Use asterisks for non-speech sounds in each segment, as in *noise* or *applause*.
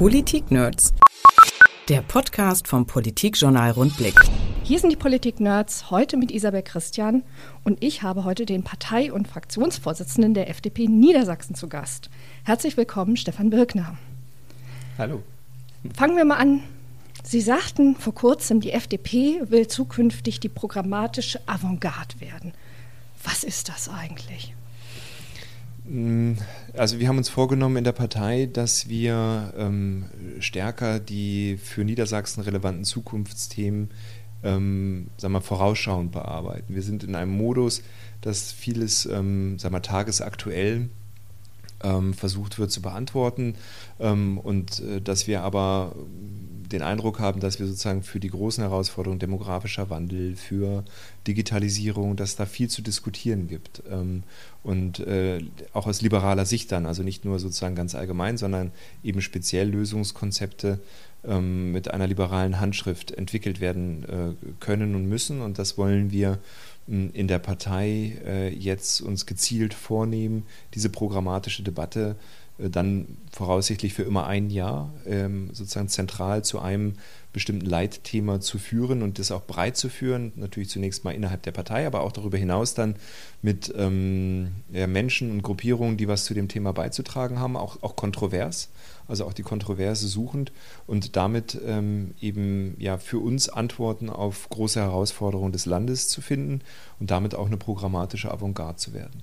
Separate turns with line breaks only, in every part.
Politik-Nerds. Der Podcast vom Politikjournal Rundblick.
Hier sind die Politik-Nerds, heute mit Isabel Christian und ich habe heute den Partei- und Fraktionsvorsitzenden der FDP Niedersachsen zu Gast. Herzlich willkommen, Stefan Birkner.
Hallo.
Fangen wir mal an. Sie sagten vor kurzem, die FDP will zukünftig die programmatische Avantgarde werden. Was ist das eigentlich?
Mm, also wir haben uns vorgenommen in der Partei, dass wir ähm, stärker die für Niedersachsen relevanten Zukunftsthemen ähm, sagen wir, vorausschauend bearbeiten. Wir sind in einem Modus, dass vieles ähm, sagen wir, tagesaktuell ähm, versucht wird zu beantworten ähm, und äh, dass wir aber den Eindruck haben, dass wir sozusagen für die großen Herausforderungen demografischer Wandel, für Digitalisierung, dass da viel zu diskutieren gibt. Ähm, und äh, auch aus liberaler Sicht dann, also nicht nur sozusagen ganz allgemein, sondern eben speziell Lösungskonzepte ähm, mit einer liberalen Handschrift entwickelt werden äh, können und müssen. Und das wollen wir in der Partei äh, jetzt uns gezielt vornehmen, diese programmatische Debatte äh, dann voraussichtlich für immer ein Jahr ähm, sozusagen zentral zu einem bestimmten Leitthema zu führen und das auch breit zu führen, natürlich zunächst mal innerhalb der Partei, aber auch darüber hinaus dann mit ähm, Menschen und Gruppierungen, die was zu dem Thema beizutragen haben, auch, auch kontrovers, also auch die Kontroverse suchend und damit ähm, eben ja für uns Antworten auf große Herausforderungen des Landes zu finden und damit auch eine programmatische Avantgarde zu werden.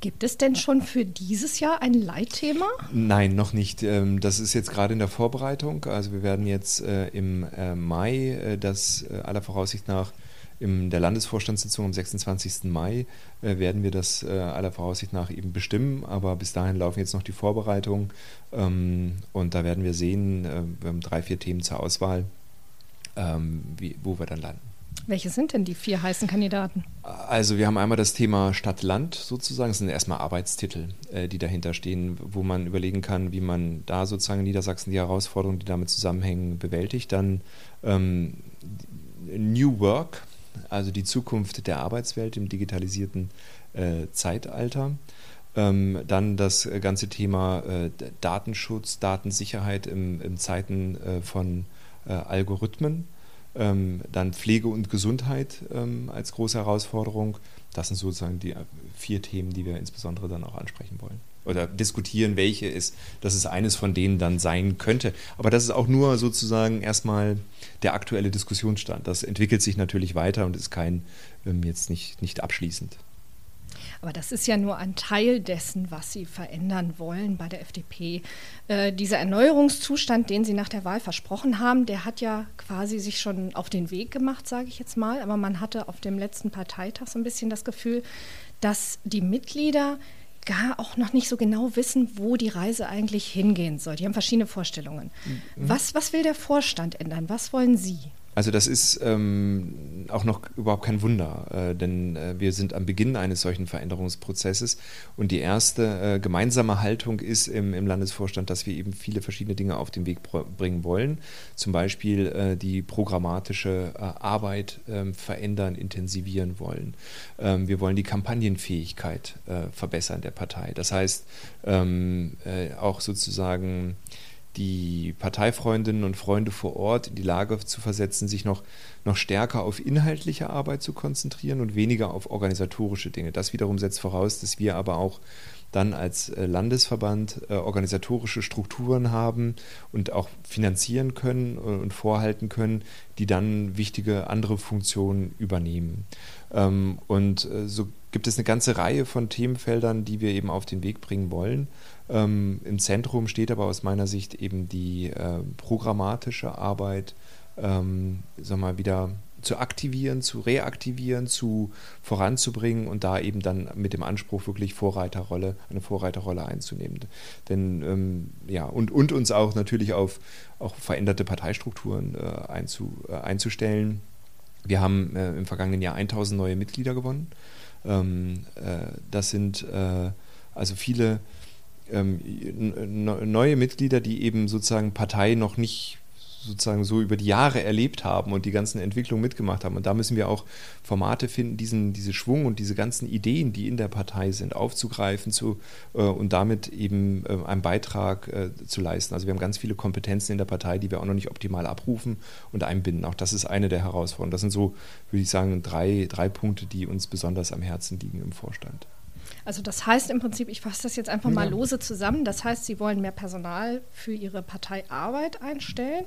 Gibt es denn schon für dieses Jahr ein Leitthema?
Nein, noch nicht. Ähm, das ist jetzt gerade in der Vorbereitung. Also wir werden jetzt äh, im äh, Mai äh, das aller Voraussicht nach in der Landesvorstandssitzung am 26. Mai werden wir das aller Voraussicht nach eben bestimmen, aber bis dahin laufen jetzt noch die Vorbereitungen ähm, und da werden wir sehen, wir haben drei, vier Themen zur Auswahl, ähm, wo wir dann landen.
Welche sind denn die vier heißen Kandidaten?
Also wir haben einmal das Thema Stadt-Land sozusagen. Das sind erstmal Arbeitstitel, äh, die dahinter stehen, wo man überlegen kann, wie man da sozusagen in Niedersachsen die Herausforderungen, die damit zusammenhängen, bewältigt. Dann ähm, New Work, also die Zukunft der Arbeitswelt im digitalisierten äh, Zeitalter. Ähm, dann das ganze Thema äh, Datenschutz, Datensicherheit im, im Zeiten äh, von äh, Algorithmen dann Pflege und Gesundheit ähm, als große Herausforderung. Das sind sozusagen die äh, vier Themen, die wir insbesondere dann auch ansprechen wollen. Oder diskutieren, welche ist, dass es eines von denen dann sein könnte. Aber das ist auch nur sozusagen erstmal der aktuelle Diskussionsstand. Das entwickelt sich natürlich weiter und ist kein ähm, jetzt nicht, nicht abschließend.
Aber das ist ja nur ein Teil dessen, was Sie verändern wollen bei der FDP. Äh, dieser Erneuerungszustand, den Sie nach der Wahl versprochen haben, der hat ja quasi sich schon auf den Weg gemacht, sage ich jetzt mal. Aber man hatte auf dem letzten Parteitag so ein bisschen das Gefühl, dass die Mitglieder gar auch noch nicht so genau wissen, wo die Reise eigentlich hingehen soll. Die haben verschiedene Vorstellungen. Mhm. Was, was will der Vorstand ändern? Was wollen Sie?
Also das ist ähm, auch noch überhaupt kein Wunder, äh, denn äh, wir sind am Beginn eines solchen Veränderungsprozesses und die erste äh, gemeinsame Haltung ist im, im, Landesvorstand, dass wir eben viele verschiedene Dinge auf den Weg bringen wollen, zum Beispiel äh, die programmatische äh, Arbeit ähm, verändern, intensivieren wollen. Ähm, wir wollen die Kampagnenfähigkeit äh, verbessern der Partei. Das heißt ähm, auch sozusagen die Parteifreundinnen und Freunde vor Ort in die Lage zu versetzen, sich noch, noch stärker auf inhaltliche Arbeit zu konzentrieren und weniger auf organisatorische Dinge. Das wiederum setzt voraus, dass wir aber auch dann als äh, Landesverband äh, organisatorische Strukturen haben und auch finanzieren können und vorhalten können, die dann wichtige andere Funktionen übernehmen. Ähm, und äh, so gibt es eine ganze Reihe von Themenfeldern, die wir eben auf den Weg bringen wollen. Ähm, Im Zentrum steht aber aus meiner Sicht eben die äh, programmatische Arbeit, ähm, sag mal, wieder zu aktivieren, zu reaktivieren, zu voranzubringen und da eben dann mit dem Anspruch wirklich Vorreiterrolle, eine Vorreiterrolle einzunehmen. Denn ähm, ja, und, und uns auch natürlich auf auch veränderte Parteistrukturen äh, einzu, äh, einzustellen. Wir haben äh, im vergangenen Jahr 1000 neue Mitglieder gewonnen. Ähm, äh, das sind äh, also viele neue Mitglieder, die eben sozusagen Partei noch nicht sozusagen so über die Jahre erlebt haben und die ganzen Entwicklungen mitgemacht haben. Und da müssen wir auch Formate finden, diesen, diese Schwung und diese ganzen Ideen, die in der Partei sind, aufzugreifen zu, äh, und damit eben äh, einen Beitrag äh, zu leisten. Also wir haben ganz viele Kompetenzen in der Partei, die wir auch noch nicht optimal abrufen und einbinden. Auch das ist eine der Herausforderungen. Das sind so, würde ich sagen, drei, drei Punkte, die uns besonders am Herzen liegen im Vorstand.
Also das heißt im Prinzip, ich fasse das jetzt einfach mal lose zusammen, das heißt, Sie wollen mehr Personal für Ihre Parteiarbeit einstellen,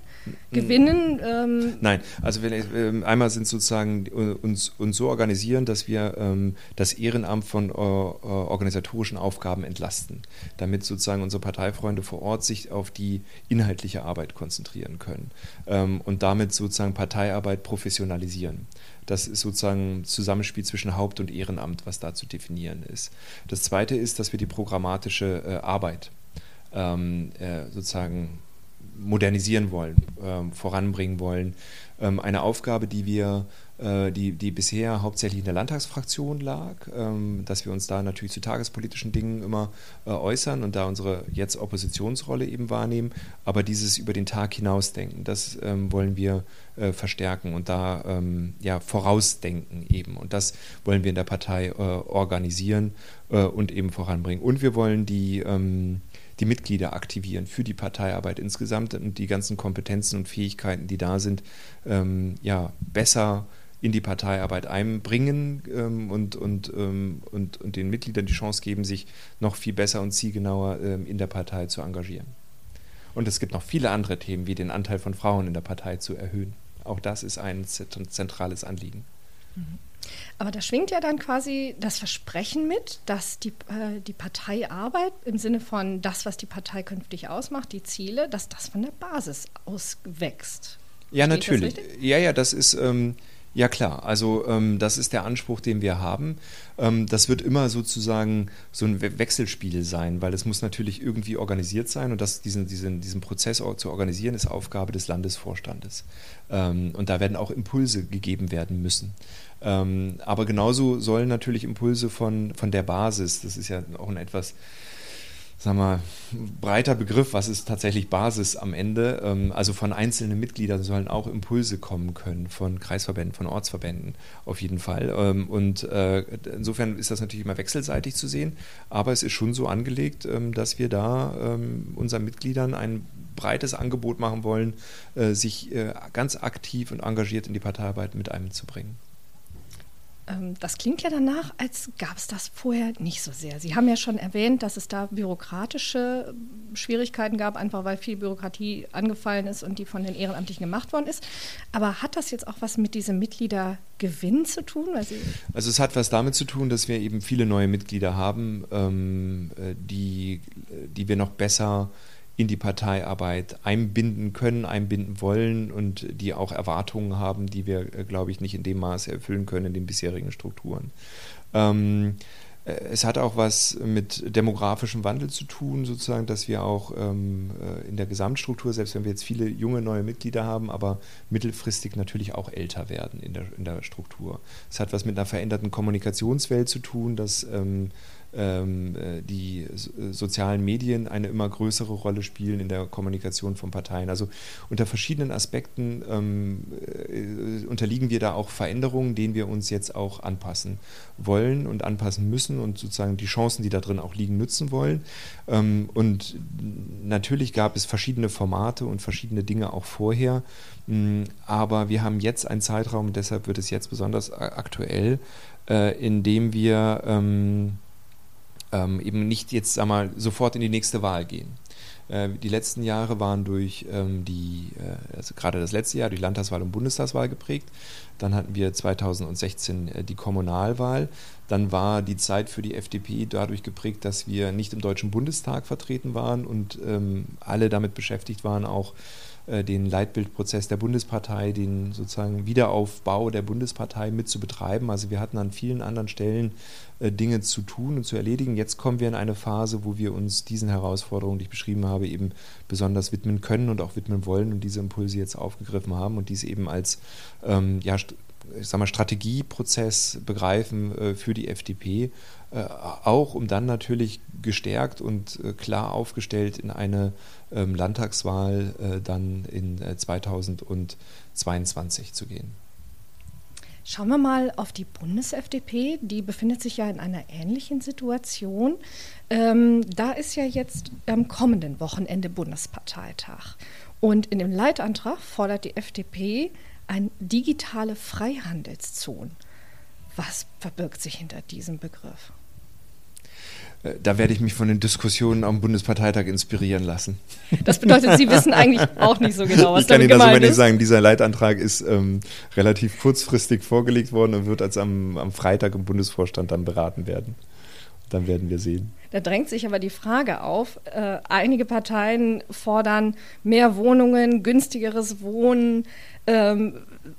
gewinnen?
Ähm Nein, also wenn, äh, einmal sind sozusagen äh, uns, uns so organisieren, dass wir ähm, das Ehrenamt von äh, organisatorischen Aufgaben entlasten, damit sozusagen unsere Parteifreunde vor Ort sich auf die inhaltliche Arbeit konzentrieren können ähm, und damit sozusagen Parteiarbeit professionalisieren. Das ist sozusagen ein Zusammenspiel zwischen Haupt- und Ehrenamt, was da zu definieren ist. Das Zweite ist, dass wir die programmatische äh, Arbeit ähm, äh, sozusagen modernisieren wollen, ähm, voranbringen wollen. Ähm, eine Aufgabe, die wir die, die bisher hauptsächlich in der Landtagsfraktion lag, ähm, dass wir uns da natürlich zu tagespolitischen Dingen immer äh, äußern und da unsere jetzt Oppositionsrolle eben wahrnehmen, aber dieses über den Tag hinausdenken, das ähm, wollen wir äh, verstärken und da ähm, ja vorausdenken eben und das wollen wir in der Partei organisieren und eben voranbringen. Und wir wollen die die Mitglieder aktivieren für die Parteiarbeit insgesamt und die ganzen Kompetenzen und Fähigkeiten, die da sind, ähm, ja, besser in die Parteiarbeit einbringen ähm, und, und, ähm, und, und den Mitgliedern die Chance geben, sich noch viel besser und zielgenauer ähm, in der Partei zu engagieren. Und es gibt noch viele andere Themen, wie den Anteil von Frauen in der Partei zu erhöhen. Auch das ist ein zentrales Anliegen.
Mhm. Aber da schwingt ja dann quasi das Versprechen mit, dass die, äh, die Parteiarbeit im Sinne von das, was die Partei künftig ausmacht, die Ziele, dass das von der Basis auswächst.
Ja, Steht natürlich. Ja, ja, das ist. Ähm, ja klar, also ähm, das ist der Anspruch, den wir haben. Ähm, das wird immer sozusagen so ein Wechselspiel sein, weil es muss natürlich irgendwie organisiert sein und das, diesen, diesen, diesen Prozess zu organisieren ist Aufgabe des Landesvorstandes. Ähm, und da werden auch Impulse gegeben werden müssen. Ähm, aber genauso sollen natürlich Impulse von, von der Basis, das ist ja auch ein etwas sagen wir, breiter Begriff, was ist tatsächlich Basis am Ende. Ähm, also von einzelnen Mitgliedern sollen auch Impulse kommen können, von Kreisverbänden, von Ortsverbänden auf jeden Fall. Ähm, und äh, insofern ist das natürlich immer wechselseitig zu sehen, aber es ist schon so angelegt, ähm, dass wir da unseren Mitgliedern ein breites Angebot machen wollen, äh, sich äh, ganz aktiv und engagiert in die Parteiarbeit mit einzubringen.
Ähm, das klingt ja danach, als gab es das vorher nicht so sehr. Sie haben ja schon erwähnt, dass es da bürokratische Schwierigkeiten gab, einfach weil viel Bürokratie angefallen ist und die von den Ehrenamtlichen gemacht worden ist. Aber hat das jetzt auch was mit diesem Mitgliedergewinn zu tun?
also es hat was damit zu tun, dass wir eben viele neue Mitglieder haben, ähm, äh, die, die wir noch besser in die Parteiarbeit einbinden können, einbinden wollen und die auch Erwartungen haben, die wir, äh, glaube ich, nicht in dem Maße erfüllen können in den bisherigen Strukturen. Ähm, äh, es hat auch was mit demografischem Wandel zu tun, sozusagen, dass wir auch ähm, äh, in der Gesamtstruktur, selbst wenn wir jetzt viele junge neue Mitglieder haben, aber mittelfristig natürlich auch älter werden in der, in der Struktur. Es hat was mit einer veränderten Kommunikationswelt zu tun, dass ähm, ähm, äh, die äh, sozialen Medien eine immer größere Rolle spielen in der Kommunikation von Parteien. Also unter verschiedenen Aspekten ähm, äh, unterliegen wir da auch Veränderungen, denen wir uns jetzt auch anpassen wollen und anpassen müssen und sozusagen die Chancen, die da drin auch liegen, nutzen wollen. Ähm, und natürlich gab es verschiedene Formate und verschiedene Dinge auch vorher. Mm, aber wir haben jetzt einen Zeitraum, deshalb wird es jetzt besonders aktuell, äh, in dem wir ähm, ähm, eben nicht jetzt sag mal, sofort in die nächste Wahl gehen. Äh, die letzten Jahre waren durch ähm, die, äh, also gerade das letzte Jahr durch Landtagswahl und Bundestagswahl geprägt. Dann hatten wir 2016 äh, die Kommunalwahl. Dann war die Zeit für die FDP dadurch geprägt, dass wir nicht im Deutschen Bundestag vertreten waren und ähm, alle damit beschäftigt waren, auch den Leitbildprozess der Bundespartei, den sozusagen Wiederaufbau der Bundespartei mit zu betreiben. Also wir hatten an vielen anderen Stellen äh, Dinge zu tun und zu erledigen. Jetzt kommen wir in eine Phase, wo wir uns diesen Herausforderungen, die ich beschrieben habe, eben besonders widmen können und auch widmen wollen und diese Impulse jetzt aufgegriffen haben und dies eben als ähm, ja, ich sag mal, Strategieprozess begreifen äh, für die FDP, äh, auch um dann natürlich gestärkt und äh, klar aufgestellt in eine ähm, Landtagswahl dann in 2022 zu gehen.
Schauen wir mal auf die Bundes-FDP. Die befindet sich ja in einer ähnlichen Situation. Ähm, da ist ja jetzt am kommenden Wochenende Bundesparteitag. Und in dem Leitantrag fordert die FDP eine digitale Freihandelszone. Was verbirgt sich hinter diesem Begriff?
Äh, da werde ich mich von den Diskussionen am Bundesparteitag inspirieren lassen.
Das bedeutet, Sie wissen eigentlich auch nicht so genau, was
ich kann
damit
Ihnen das aber
nicht
sagen. Dieser Leitantrag ist ähm, relativ kurzfristig vorgelegt worden und wird als am, am Freitag im Bundesvorstand dann beraten werden. Dann werden wir sehen.
Da drängt sich aber die Frage auf, äh, einige Parteien fordern mehr Wohnungen, günstigeres Wohnen, ähm,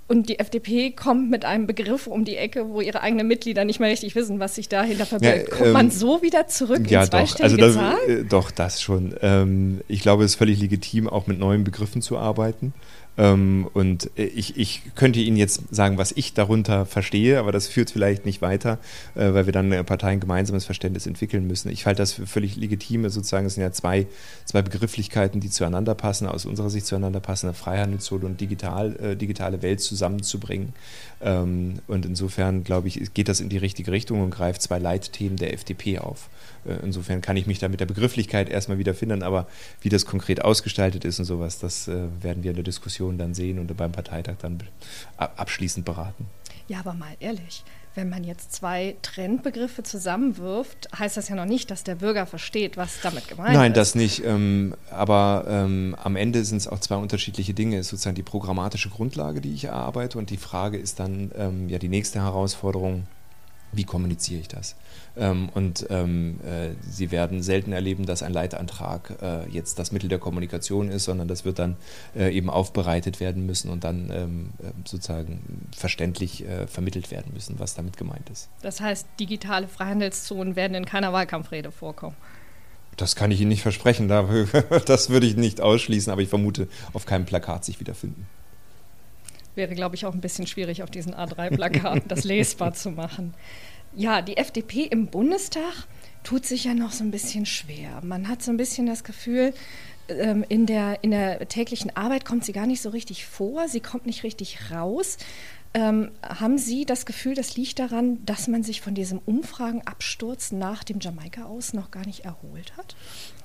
und die FDP kommt mit einem Begriff um die Ecke, wo ihre eigenen Mitglieder nicht mehr richtig wissen, was sich dahinter verbirgt. Ja, Kommt ähm, man so wieder zurück
ja, ins doch. Also das, äh, doch, das schon. Ähm, ich glaube, es ist völlig legitim, auch mit neuen Begriffen zu arbeiten. Ähm, und äh, ich, ich könnte Ihnen jetzt sagen, was ich darunter verstehe, aber das führt vielleicht nicht weiter, äh, weil wir dann äh, Parteien gemeinsames Verständnis entwickeln müssen. Ich halte das für völlig legitim. Sozusagen, es sind ja zwei, zwei Begrifflichkeiten, die zueinander passen, aus unserer Sicht zueinander passen, Freihandelszone und digital, äh, digitale Welt zusammenzubringen. Ähm, und insofern, glaube ich, geht das in die richtige Richtung und greift zwei Leitthemen der FDP auf. Äh, insofern kann ich mich da mit der Begrifflichkeit erstmal wiederfinden, aber wie das konkret ausgestaltet ist und sowas, das äh, werden wir in der Diskussion dann sehen und beim Parteitag dann abschließend beraten.
Ja, aber mal ehrlich, wenn man jetzt zwei Trendbegriffe zusammenwirft, heißt das ja noch nicht, dass der Bürger versteht, was damit gemeint
Nein,
ist. Nein,
das nicht. Ähm, aber ähm, am Ende sind es auch zwei unterschiedliche Dinge. Es ist sozusagen die programmatische Grundlage, die ich erarbeite und die Frage ist dann ähm, ja die nächste Herausforderung, wie kommuniziere ich das? Ähm, und ähm, äh, Sie werden selten erleben, dass ein Leitantrag äh, jetzt das Mittel der Kommunikation ist, sondern das wird dann äh, eben aufbereitet werden müssen und dann ähm, äh, sozusagen verständlich äh, vermittelt werden müssen, was damit gemeint ist.
Das heißt, digitale Freihandelszonen werden in keiner Wahlkampfrede vorkommen.
Das kann ich Ihnen nicht versprechen, *laughs* das würde ich nicht ausschließen, aber ich vermute, auf keinem Plakat sich wiederfinden
wäre, glaube ich, auch ein bisschen schwierig, auf diesen A3-Plakaten das lesbar zu machen. Ja, die FDP im Bundestag tut sich ja noch so ein bisschen schwer. Man hat so ein bisschen das Gefühl, ähm, in der, in der täglichen Arbeit kommt sie gar nicht so richtig vor, sie kommt nicht richtig raus. Ähm, haben Sie das Gefühl, das liegt daran, dass man sich von diesem Umfragenabsturz nach dem Jamaika aus noch gar nicht erholt hat?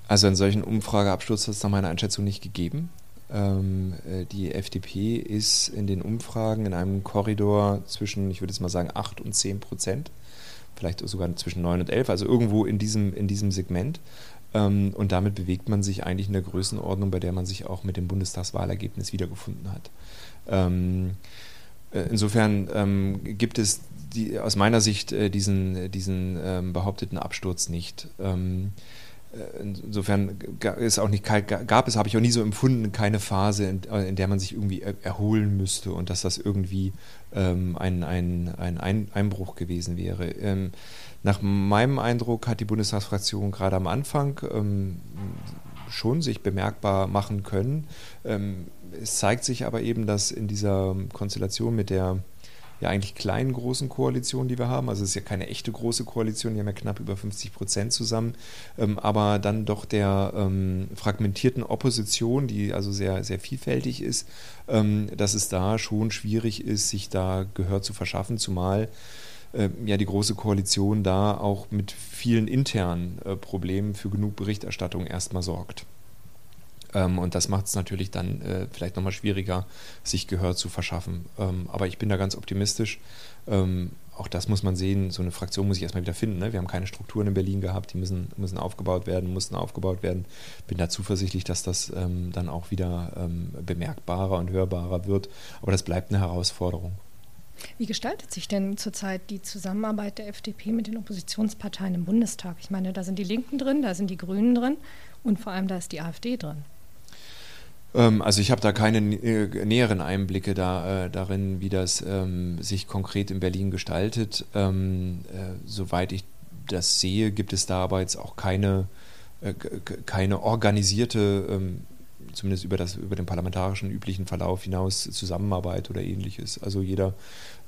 Also einen solchen Umfrageabsturz hat es nach meiner Einschätzung nicht gegeben. Ähm, äh, die FDP ist in den Umfragen in einem Korridor zwischen, ich würde jetzt mal sagen, 8 und 10 Prozent, vielleicht sogar zwischen 9 und 11, also irgendwo in diesem, in diesem Segment. Ähm, und damit bewegt man sich eigentlich in der Größenordnung, bei der man sich auch mit dem Bundestagswahlergebnis wiedergefunden hat. Ähm, äh, insofern gibt es die, aus meiner Sicht äh, diesen, diesen behaupteten Absturz nicht. Äh, insofern ist auch nicht, gab es, habe ich auch nie so empfunden, keine Phase, in, äh, in der man sich irgendwie erholen müsste und dass das irgendwie ähm, ein, ein, ein Einbruch gewesen wäre. Ähm, nach meinem Eindruck hat die Bundestagsfraktion gerade am Anfang ähm, schon sich bemerkbar machen können. Ähm, es zeigt sich aber eben, dass in dieser Konstellation mit der ja eigentlich kleinen großen Koalition, die wir haben. Also es ist ja keine echte große Koalition, die haben ja knapp über 50 Prozent zusammen, ähm, aber dann doch der ähm, fragmentierten Opposition, die also sehr, sehr vielfältig ist, ähm, dass es da schon schwierig ist, sich da Gehör zu verschaffen, zumal äh, ja die große Koalition da auch mit vielen internen äh, Problemen für genug Berichterstattung erstmal sorgt. Ähm, und das macht es natürlich dann äh, vielleicht nochmal schwieriger, sich Gehör zu verschaffen. Ähm, aber ich bin da ganz optimistisch. Ähm, auch das muss man sehen, so eine Fraktion muss ich erstmal wieder finden. Ne? Wir haben keine Strukturen in Berlin gehabt, die müssen, müssen aufgebaut werden, mussten aufgebaut werden. Bin da zuversichtlich, dass das ähm, dann auch wieder ähm, bemerkbarer und hörbarer wird. Aber das bleibt eine Herausforderung.
Wie gestaltet sich denn zurzeit die Zusammenarbeit der FDP mit den Oppositionsparteien im Bundestag? Ich meine, da sind die Linken drin, da sind die Grünen drin und vor allem da ist die AfD drin.
Ähm, also ich habe da keine äh, näheren Einblicke da, äh, darin, wie das ähm, sich konkret in Berlin gestaltet. Ähm, äh, soweit ich das sehe, gibt es da aber jetzt auch keine, äh, keine organisierte ähm, zumindest über, das, über den parlamentarischen üblichen Verlauf hinaus Zusammenarbeit oder ähnliches. Also jeder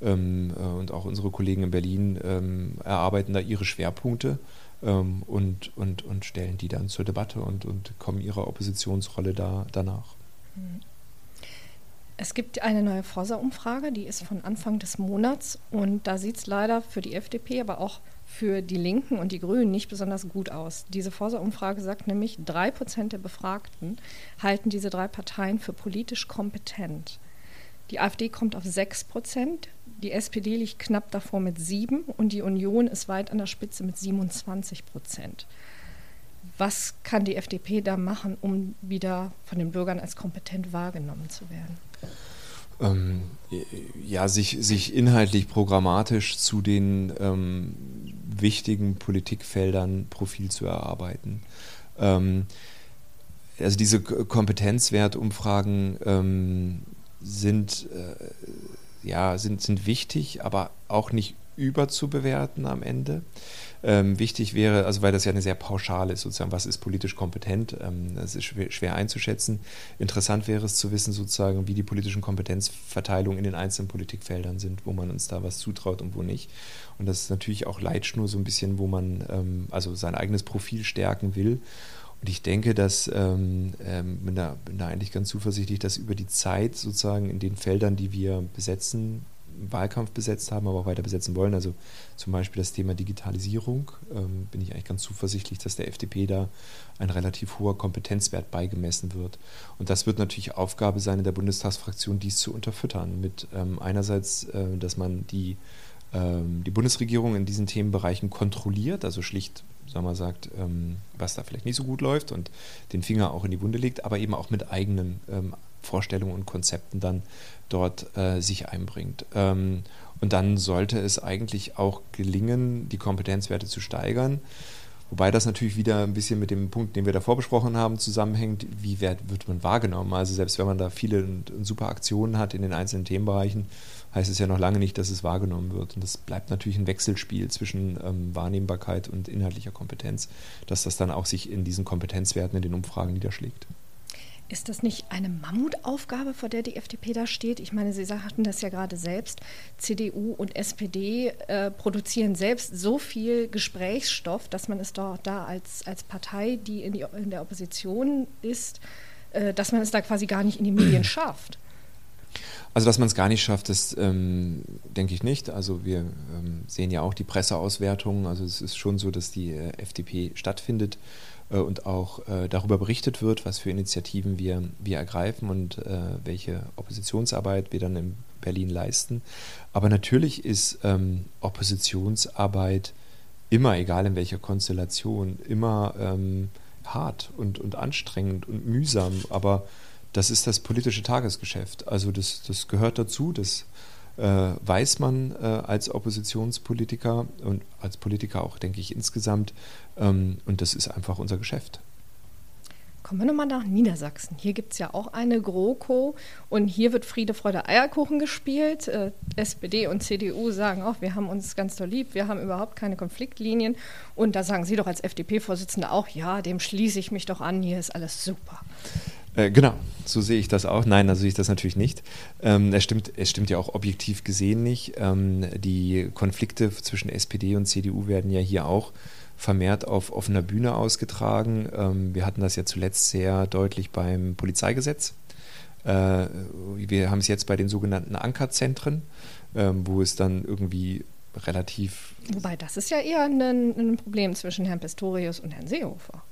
ähm, äh, und auch unsere Kollegen in Berlin ähm, erarbeiten da ihre Schwerpunkte und, und, und stellen die dann zur Debatte und, und kommen ihrer Oppositionsrolle da, danach.
Mhm. Es gibt eine neue Forsa-Umfrage, die ist von Anfang des Monats und da sieht es leider für die FDP, aber auch für die Linken und die Grünen nicht besonders gut aus. Diese Forsa-Umfrage sagt nämlich, drei Prozent der Befragten halten diese drei Parteien für politisch kompetent. Die AfD kommt auf sechs Prozent, die SPD liegt knapp davor mit sieben und die Union ist weit an der Spitze mit 27 Prozent. Was kann die FDP da machen, um wieder von den Bürgern als kompetent wahrgenommen zu werden?
Ähm, ja, sich, sich inhaltlich programmatisch zu den ähm, wichtigen Politikfeldern Profil zu erarbeiten. Ähm, also diese Kompetenzwertumfragen ähm, sind, äh, ja, sind, sind wichtig, aber auch nicht überzubewerten am Ende. Ähm, wichtig wäre, also weil das ja eine sehr pauschale ist, sozusagen, was ist politisch kompetent, ähm, das ist schwer, schwer, einzuschätzen. Interessant wäre es zu wissen, sozusagen, wie die politischen Kompetenzverteilungen in den einzelnen Politikfeldern sind, wo man uns da was zutraut und wo nicht. Und das ist natürlich auch Leitschnur so ein bisschen, wo man ähm, also sein eigenes Profil stärken will. Und ich denke, dass ähm, ähm, bin, da, bin da eigentlich ganz zuversichtlich, dass über die Zeit sozusagen in den Feldern, die wir besetzen, Wahlkampf besetzt haben, aber auch weiter besetzen wollen. Also zum Beispiel das Thema Digitalisierung. Ähm, bin ich eigentlich ganz zuversichtlich, dass der FDP da ein relativ hoher Kompetenzwert beigemessen wird. Und das wird natürlich Aufgabe sein in der Bundestagsfraktion, dies zu unterfüttern. Mit ähm, einerseits, äh, dass man die, ähm, die Bundesregierung in diesen Themenbereichen kontrolliert, also schlicht sagen wir, sagt, ähm, was da vielleicht nicht so gut läuft und den Finger auch in die Wunde legt, aber eben auch mit eigenen ähm, Vorstellungen und Konzepten dann dort äh, sich einbringt. Ähm, und dann sollte es eigentlich auch gelingen, die Kompetenzwerte zu steigern. Wobei das natürlich wieder ein bisschen mit dem Punkt, den wir davor besprochen haben, zusammenhängt, wie wird, man wahrgenommen. Also selbst wenn man da viele super Aktionen hat in den einzelnen Themenbereichen, heißt es ja noch lange nicht, dass es wahrgenommen wird. Und das bleibt natürlich ein Wechselspiel zwischen ähm, Wahrnehmbarkeit und inhaltlicher Kompetenz, dass das dann auch sich in diesen Kompetenzwerten in den Umfragen niederschlägt.
Ist das nicht eine Mammutaufgabe, vor der die FDP da steht? Ich meine, Sie sagten das ja gerade selbst. CDU und SPD äh, produzieren selbst so viel Gesprächsstoff, dass man es doch da als, als Partei, die in, die in der Opposition ist, äh, dass man es da quasi gar nicht in die Medien *clears throat* schafft.
Also, dass man es gar nicht schafft, das ähm, denke ich nicht. Also, wir ähm, sehen ja auch die Presseauswertungen. Also, es ist schon so, dass die äh, FDP stattfindet und auch äh, darüber berichtet wird, was für Initiativen wir, wir ergreifen und äh, welche Oppositionsarbeit wir dann in Berlin leisten. Aber natürlich ist ähm, Oppositionsarbeit immer, egal in welcher Konstellation, immer ähm, hart und, und anstrengend und mühsam. Aber das ist das politische Tagesgeschäft. Also das, das gehört dazu, das äh, weiß man äh, als Oppositionspolitiker und als Politiker auch, denke ich, insgesamt. Ähm, und das ist einfach unser Geschäft.
Kommen wir nochmal nach Niedersachsen. Hier gibt es ja auch eine GroKo und hier wird Friede, Freude, Eierkuchen gespielt. Äh, SPD und CDU sagen auch, wir haben uns ganz doll lieb, wir haben überhaupt keine Konfliktlinien. Und da sagen Sie doch als FDP-Vorsitzende auch, ja, dem schließe ich mich doch an, hier ist alles super.
Äh, genau, so sehe ich das auch. Nein, so sehe ich das natürlich nicht. Ähm, es, stimmt, es stimmt ja auch objektiv gesehen nicht. Ähm, die Konflikte zwischen SPD und CDU werden ja hier auch vermehrt auf offener Bühne ausgetragen. Ähm, wir hatten das ja zuletzt sehr deutlich beim Polizeigesetz. Äh, wir haben es jetzt bei den sogenannten Ankerzentren, ähm, wo es dann irgendwie relativ.
Wobei, das ist ja eher ein, ein Problem zwischen Herrn Pistorius und Herrn Seehofer.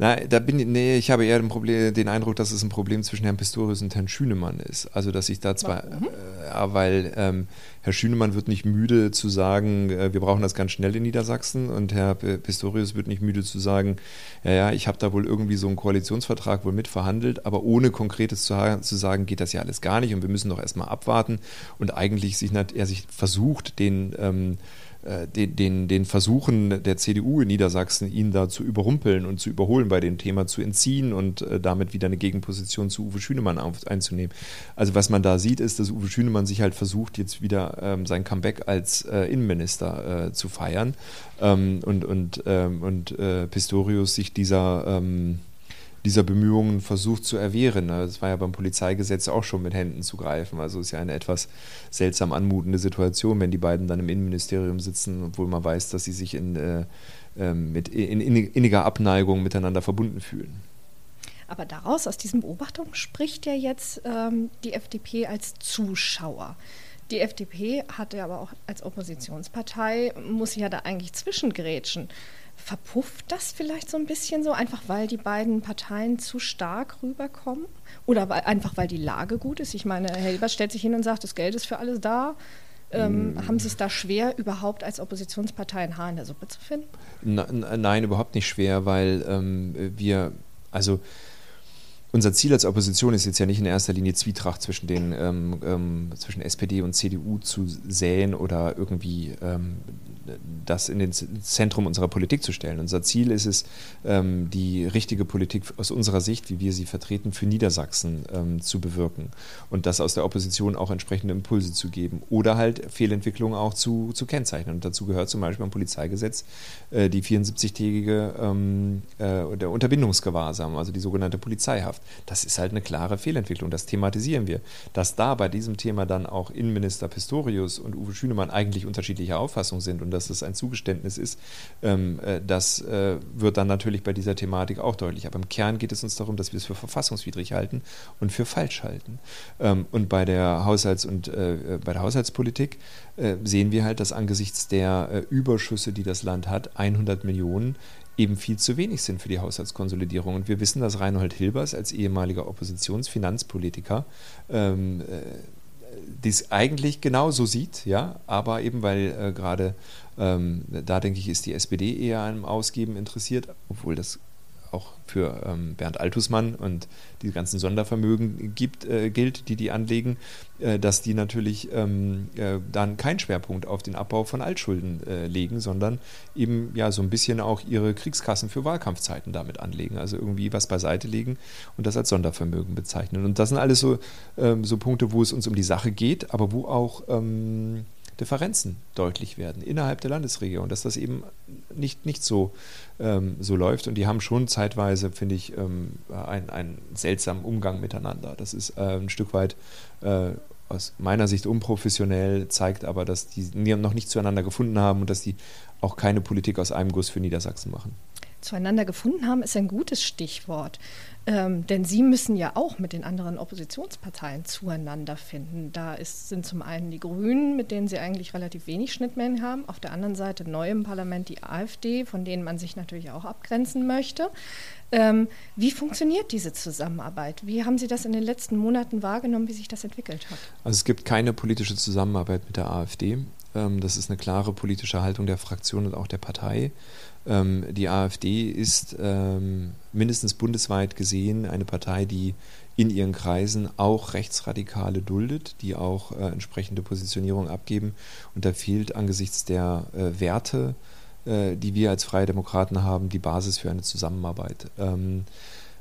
Na, da bin ich, nee, ich habe eher Problem, den Eindruck, dass es ein Problem zwischen Herrn Pistorius und Herrn Schünemann ist. Also, dass ich da zwar, äh, weil ähm, Herr Schünemann wird nicht müde zu sagen, äh, wir brauchen das ganz schnell in Niedersachsen. Und Herr Pistorius wird nicht müde zu sagen, ja, ja, ich habe da wohl irgendwie so einen Koalitionsvertrag wohl mitverhandelt, aber ohne konkretes zu, zu sagen, geht das ja alles gar nicht. Und wir müssen doch erstmal abwarten. Und eigentlich sich, er sich versucht, den ähm, äh, den, den, den Versuchen der CDU in Niedersachsen, ihn da zu überrumpeln und zu überholen bei dem Thema, zu entziehen und äh, damit wieder eine Gegenposition zu Uwe Schünemann auf, einzunehmen. Also was man da sieht, ist, dass Uwe Schünemann sich halt versucht, jetzt wieder ähm, sein Comeback als äh, Innenminister äh, zu feiern ähm, und, und, ähm, und äh, Pistorius sich dieser ähm, dieser Bemühungen versucht zu erwehren. Ne? Das war ja beim Polizeigesetz auch schon mit Händen zu greifen. Also ist ja eine etwas seltsam anmutende Situation, wenn die beiden dann im Innenministerium sitzen, obwohl man weiß, dass sie sich in, äh, ähm, mit in inniger Abneigung miteinander verbunden fühlen.
Aber daraus, aus diesen Beobachtungen, spricht ja jetzt ähm, die FDP als Zuschauer. Die FDP hatte aber auch als Oppositionspartei, muss ja da eigentlich zwischengrätschen. Verpufft das vielleicht so ein bisschen so, einfach weil die beiden Parteien zu stark rüberkommen? Oder weil, einfach weil die Lage gut ist? Ich meine, Herr Hilbert stellt sich hin und sagt, das Geld ist für alles da. Ähm, mm. Haben Sie es da schwer, überhaupt als Oppositionspartei ein Haar in der Suppe zu finden?
Nein, überhaupt nicht schwer, weil ähm, wir, also unser Ziel als Opposition ist jetzt ja nicht in erster Linie Zwietracht zwischen den ähm, ähm, zwischen SPD und CDU zu säen oder irgendwie ähm, das in das Zentrum unserer Politik zu stellen. Unser Ziel ist es, ähm, die richtige Politik aus unserer Sicht, wie wir sie vertreten, für Niedersachsen ähm, zu bewirken und das aus der Opposition auch entsprechende Impulse zu geben oder halt Fehlentwicklungen auch zu, zu kennzeichnen. Und dazu gehört zum Beispiel beim Polizeigesetz äh, die 74-tägige ähm, äh, Unterbindungsgewahrsam, also die sogenannte Polizeihaft. Das ist halt eine klare Fehlentwicklung. Das thematisieren wir. Dass da bei diesem Thema dann auch Innenminister Pistorius und Uwe Schünemann eigentlich unterschiedlicher Auffassung sind und dass es ein Zugeständnis ist, ähm, äh, das äh, wird dann natürlich bei dieser Thematik auch deutlich. Aber im Kern geht es uns darum, dass wir es für verfassungswidrig halten und für falsch halten. Ähm, und bei der Haushalts- und äh, bei der Haushaltspolitik sehen wir halt, dass angesichts der Überschüsse, die das Land hat, 100 Millionen eben viel zu wenig sind für die Haushaltskonsolidierung. Und wir wissen, dass Reinhold Hilbers als ehemaliger Oppositionsfinanzpolitiker ähm, äh, dies eigentlich genauso sieht, ja, aber eben weil äh, gerade ähm, da denke ich, ist die SPD eher am Ausgeben interessiert, obwohl das auch für ähm, Bernd Altusmann und die ganzen Sondervermögen gibt, äh, gilt, die die anlegen, äh, dass die natürlich ähm, äh, dann keinen Schwerpunkt auf den Abbau von Altschulden äh, legen, sondern eben ja so ein bisschen auch ihre Kriegskassen für Wahlkampfzeiten damit anlegen, also irgendwie was beiseite legen und das als Sondervermögen bezeichnen. Und das sind alles so, ähm, so Punkte, wo es uns um die Sache geht, aber wo auch ähm, Differenzen deutlich werden innerhalb der Landesregion, dass das eben nicht, nicht so, ähm, so läuft. Und die haben schon zeitweise, finde ich, ähm, einen, einen seltsamen Umgang miteinander. Das ist äh, ein Stück weit äh, aus meiner Sicht unprofessionell, zeigt aber, dass die noch nicht zueinander gefunden haben und dass die auch keine Politik aus einem Guss für Niedersachsen machen.
Zueinander gefunden haben ist ein gutes Stichwort. Ähm, denn sie müssen ja auch mit den anderen Oppositionsparteien zueinander finden. Da ist, sind zum einen die Grünen, mit denen sie eigentlich relativ wenig Schnittmengen haben. Auf der anderen Seite neu im Parlament die AfD, von denen man sich natürlich auch abgrenzen möchte. Ähm, wie funktioniert diese Zusammenarbeit? Wie haben Sie das in den letzten Monaten wahrgenommen, wie sich das entwickelt hat?
Also es gibt keine politische Zusammenarbeit mit der AfD. Ähm, das ist eine klare politische Haltung der Fraktion und auch der Partei. Ähm, die AfD ist ähm, mindestens bundesweit gesehen eine Partei, die in ihren Kreisen auch Rechtsradikale duldet, die auch äh, entsprechende Positionierung abgeben. Und da fehlt angesichts der äh, Werte, äh, die wir als Freie Demokraten haben, die Basis für eine Zusammenarbeit. Ähm,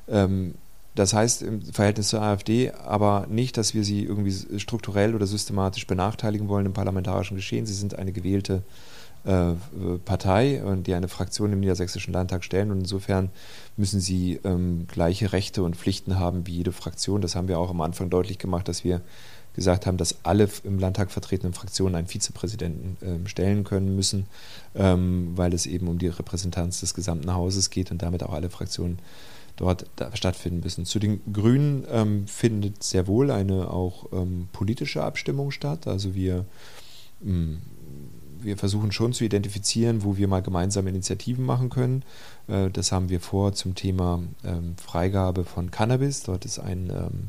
ähm, das heißt im Verhältnis zur AfD aber nicht, dass wir sie irgendwie strukturell oder systematisch benachteiligen wollen im parlamentarischen Geschehen. Sie sind eine gewählte äh, Partei und die eine Fraktion im Niedersächsischen Landtag stellen. Und insofern müssen sie ähm, gleiche Rechte und Pflichten haben wie jede Fraktion. Das haben wir auch am Anfang deutlich gemacht, dass wir gesagt haben, dass alle im Landtag vertretenen Fraktionen einen Vizepräsidenten äh, stellen können müssen, ähm, weil es eben um die Repräsentanz des gesamten Hauses geht und damit auch alle Fraktionen dort stattfinden müssen. Zu den Grünen ähm, findet sehr wohl eine auch ähm, politische Abstimmung statt. Also wir hm, wir versuchen schon zu identifizieren, wo wir mal gemeinsame Initiativen machen können. Äh, das haben wir vor zum Thema ähm, Freigabe von Cannabis. Dort ist ein ähm,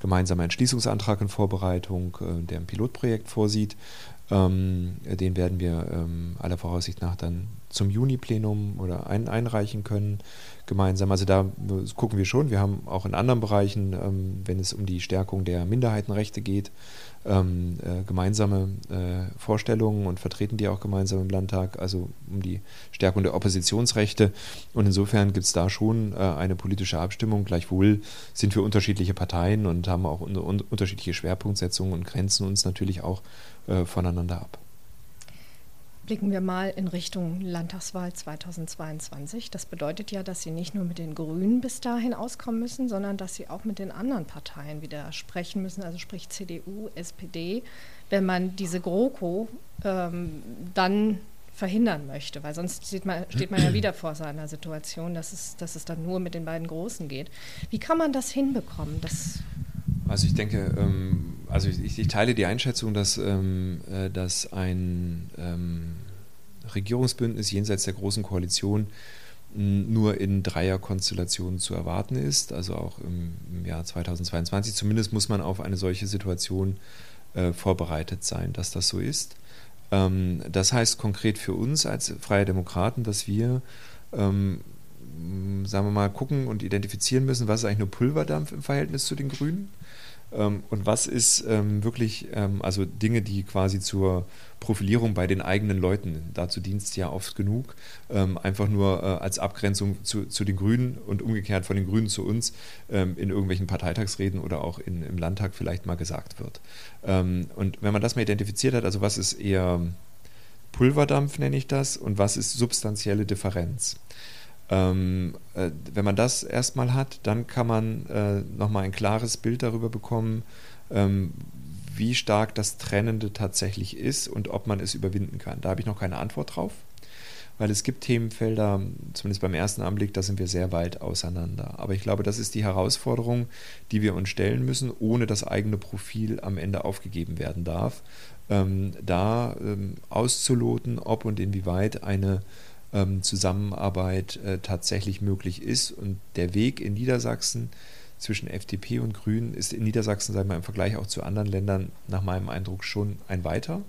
gemeinsamer Entschließungsantrag in Vorbereitung, äh, der ein Pilotprojekt vorsieht. Ähm, den werden wir aller Voraussicht nach dann zum Juni-Plenum oder ein, einreichen können gemeinsam. Also da gucken wir schon. Wir haben auch in anderen Bereichen, wenn es um die Stärkung der Minderheitenrechte geht, ähm, äh, gemeinsame äh, Vorstellungen und vertreten die auch gemeinsam im Landtag, also um die Stärkung der Oppositionsrechte. Und insofern gibt es da schon äh, eine politische Abstimmung. Gleichwohl sind wir unterschiedliche Parteien und haben auch un un unterschiedliche Schwerpunktsetzungen und grenzen uns natürlich auch äh, voneinander ab.
Blicken wir mal in Richtung Landtagswahl 2022. Das bedeutet ja, dass Sie nicht nur mit den Grünen bis dahin auskommen müssen, sondern dass Sie auch mit den anderen Parteien wieder sprechen müssen, also sprich CDU, SPD, wenn man diese GroKo ähm, dann verhindern möchte, weil sonst steht man, steht man ja wieder vor seiner Situation, dass es, dass es dann nur mit den beiden Großen geht. Wie kann man das hinbekommen? Das
also ich denke, ähm, also ich, ich, teile die Einschätzung, dass, ähm, äh, dass ein ähm, Regierungsbündnis jenseits der großen Koalition nur in Dreierkonstellationen zu erwarten ist, also auch im, im, Jahr 2022. Zumindest muss man auf eine solche Situation äh, vorbereitet sein, dass das so ist. Ähm, das heißt konkret für uns als Freie Demokraten, dass wir ähm, sagen wir mal, gucken und identifizieren müssen, was ist eigentlich nur Pulverdampf im Verhältnis zu den Grünen und was ist ähm, wirklich, ähm, also Dinge, die quasi zur Profilierung bei den eigenen Leuten, dazu dienst ja oft genug, ähm, einfach nur äh, als Abgrenzung zu, zu, den Grünen und umgekehrt von den Grünen zu uns ähm, in irgendwelchen Parteitagsreden oder auch in, im Landtag vielleicht mal gesagt wird. Ähm, und wenn man das mal identifiziert hat, also was ist eher Pulverdampf, nenne ich das, und was ist substanzielle Differenz? Ähm, äh, wenn man das erstmal hat, dann kann man äh, nochmal ein klares Bild darüber bekommen, ähm, wie stark das Trennende tatsächlich ist und ob man es überwinden kann. Da habe ich noch keine Antwort drauf, weil es gibt Themenfelder, zumindest beim ersten Anblick, da sind wir sehr weit auseinander. Aber ich glaube, das ist die Herausforderung, die wir uns stellen müssen, ohne das eigene Profil am Ende aufgegeben werden darf, ähm, da ähm, auszuloten, ob und inwieweit eine ähm, Zusammenarbeit äh, tatsächlich möglich ist. Und der Weg in Niedersachsen zwischen FDP und Grünen ist in Niedersachsen, sagen wir im Vergleich auch zu anderen Ländern, nach meinem Eindruck schon ein weiter.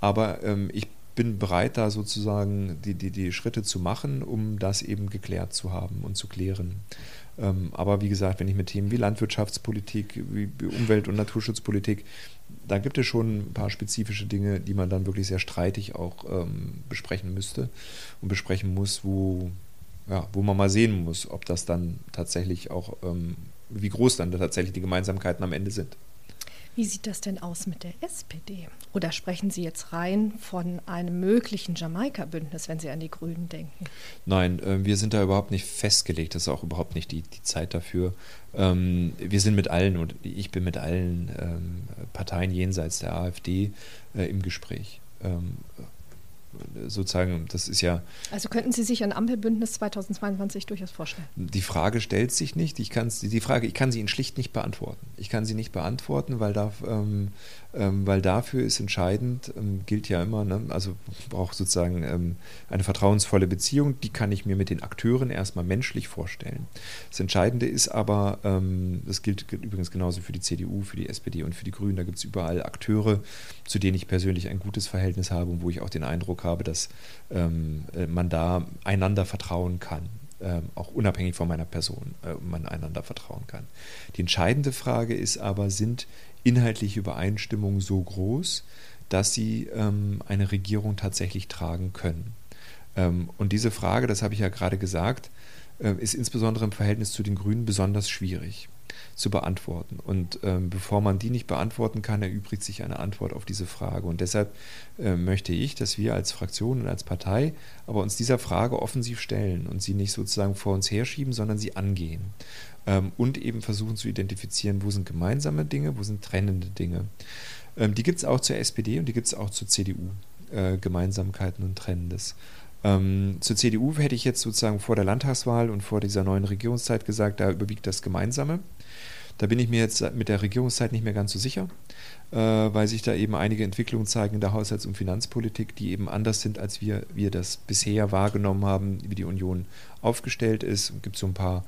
Aber ähm, ich bin bereit, da sozusagen die, die, die Schritte zu machen, um das eben geklärt zu haben und zu klären. Ähm, aber wie gesagt, wenn ich mit Themen wie Landwirtschaftspolitik, wie Umwelt- und Naturschutzpolitik da gibt es schon ein paar spezifische Dinge, die man dann wirklich sehr streitig auch ähm, besprechen müsste und besprechen muss, wo, ja, wo man mal sehen muss, ob das dann tatsächlich auch, ähm, wie groß dann tatsächlich die Gemeinsamkeiten am Ende sind.
Wie sieht das denn aus mit der SPD? Oder sprechen Sie jetzt rein von einem möglichen Jamaika-Bündnis, wenn Sie an die Grünen denken?
Nein, äh, wir sind da überhaupt nicht festgelegt. Das ist auch überhaupt nicht die, die Zeit dafür. Ähm, wir sind mit allen und ich bin mit allen ähm, Parteien jenseits der AfD äh, im Gespräch. Sozusagen, das ist ja.
Also könnten Sie sich ein Ampelbündnis 2022 durchaus vorstellen?
Die Frage stellt sich nicht. Ich kann die Frage, ich kann sie Ihnen schlicht nicht beantworten. Ich kann sie nicht beantworten, weil da ähm, weil dafür ist entscheidend, ähm, gilt ja immer, ne? also braucht sozusagen ähm, eine vertrauensvolle Beziehung, die kann ich mir mit den Akteuren erstmal menschlich vorstellen. Das Entscheidende ist aber, ähm, das gilt übrigens genauso für die CDU, für die SPD und für die Grünen, da gibt es überall Akteure, zu denen ich persönlich ein gutes Verhältnis habe und wo ich auch den Eindruck habe, dass ähm, äh, man da einander vertrauen kann. Ähm, auch unabhängig von meiner Person äh, man einander vertrauen kann. Die entscheidende Frage ist aber, sind inhaltliche Übereinstimmung so groß, dass sie ähm, eine Regierung tatsächlich tragen können. Ähm, und diese Frage, das habe ich ja gerade gesagt, äh, ist insbesondere im Verhältnis zu den Grünen besonders schwierig zu beantworten. Und ähm, bevor man die nicht beantworten kann, erübrigt sich eine Antwort auf diese Frage. Und deshalb äh, möchte ich, dass wir als Fraktion und als Partei aber uns dieser Frage offensiv stellen und sie nicht sozusagen vor uns herschieben, sondern sie angehen ähm, und eben versuchen zu identifizieren, wo sind gemeinsame Dinge, wo sind trennende Dinge. Ähm, die gibt es auch zur SPD und die gibt es auch zur CDU, äh, Gemeinsamkeiten und Trennendes. Ähm, zur CDU hätte ich jetzt sozusagen vor der Landtagswahl und vor dieser neuen Regierungszeit gesagt, da überwiegt das Gemeinsame. Da bin ich mir jetzt mit der Regierungszeit nicht mehr ganz so sicher, weil sich da eben einige Entwicklungen zeigen in der Haushalts- und Finanzpolitik, die eben anders sind, als wir, wir das bisher wahrgenommen haben, wie die Union aufgestellt ist. Es gibt so ein paar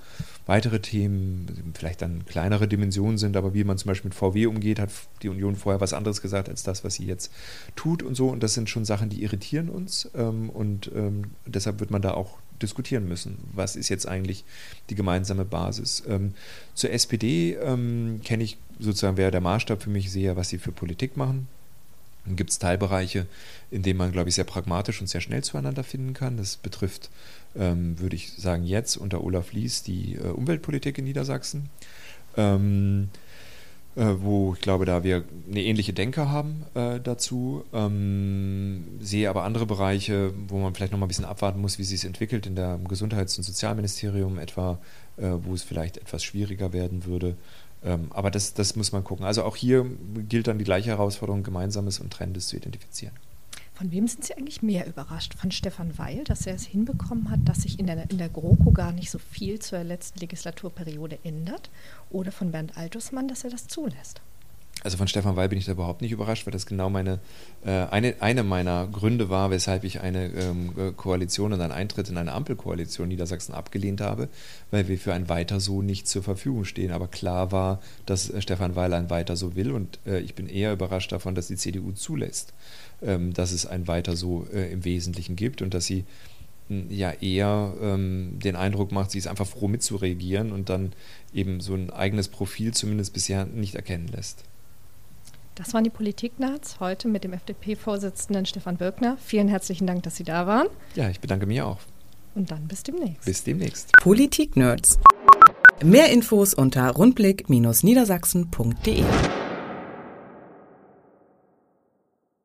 weitere Themen, vielleicht dann kleinere Dimensionen sind, aber wie man zum Beispiel mit VW umgeht, hat die Union vorher was anderes gesagt als das, was sie jetzt tut und so. Und das sind schon Sachen, die irritieren uns. Ähm, und ähm, deshalb wird man da auch diskutieren müssen. Was ist jetzt eigentlich die gemeinsame Basis? Ähm, zur SPD ähm, kenne ich sozusagen, wäre der Maßstab für mich sehr, was sie für Politik machen. Dann gibt es Teilbereiche, in denen man, glaube ich, sehr pragmatisch und sehr schnell zueinander finden kann. Das betrifft, ähm, würde ich sagen, jetzt unter Olaf Lies die äh, Umweltpolitik in Niedersachsen. Ähm, äh, wo ich glaube, da wir eine ähnliche Denke haben äh, dazu. Ähm, sehe aber andere Bereiche, wo man vielleicht noch mal ein bisschen abwarten muss, wie sich es entwickelt in der Gesundheits- und Sozialministerium etwa, äh, wo es vielleicht etwas schwieriger werden würde. Ähm, aber das, das muss man gucken. Also auch hier gilt dann die gleiche Herausforderung, Gemeinsames und Trennendes zu identifizieren.
Von wem sind Sie eigentlich mehr überrascht? Von Stefan Weil, dass er es hinbekommen hat, dass sich in der, in der GroKo gar nicht so viel zur letzten Legislaturperiode ändert? Oder von Bernd Altusmann, dass er das zulässt?
Also von Stefan Weil bin ich da überhaupt nicht überrascht, weil das genau meine, äh, eine, eine meiner Gründe war, weshalb ich eine ähm, äh, Koalition und einen Eintritt in eine Ampelkoalition Niedersachsen abgelehnt habe, weil wir für ein Weiter so nicht zur Verfügung stehen. Aber klar war, dass äh, Stefan Weil ein Weiter so will und äh, ich bin eher überrascht davon, dass die CDU zulässt ähm, dass es ein Weiter so äh, im Wesentlichen gibt und dass sie hm, ja eher ähm, den Eindruck macht, sie ist einfach froh mitzuregieren und dann eben so ein eigenes Profil zumindest bisher nicht erkennen lässt.
Das waren die Politiknats heute mit dem FDP-Vorsitzenden Stefan Birkner. Vielen herzlichen Dank, dass Sie da waren.
Ja, ich bedanke mich auch.
Und dann bis demnächst.
Bis demnächst.
Politik-Nerds. Mehr Infos unter rundblick-niedersachsen.de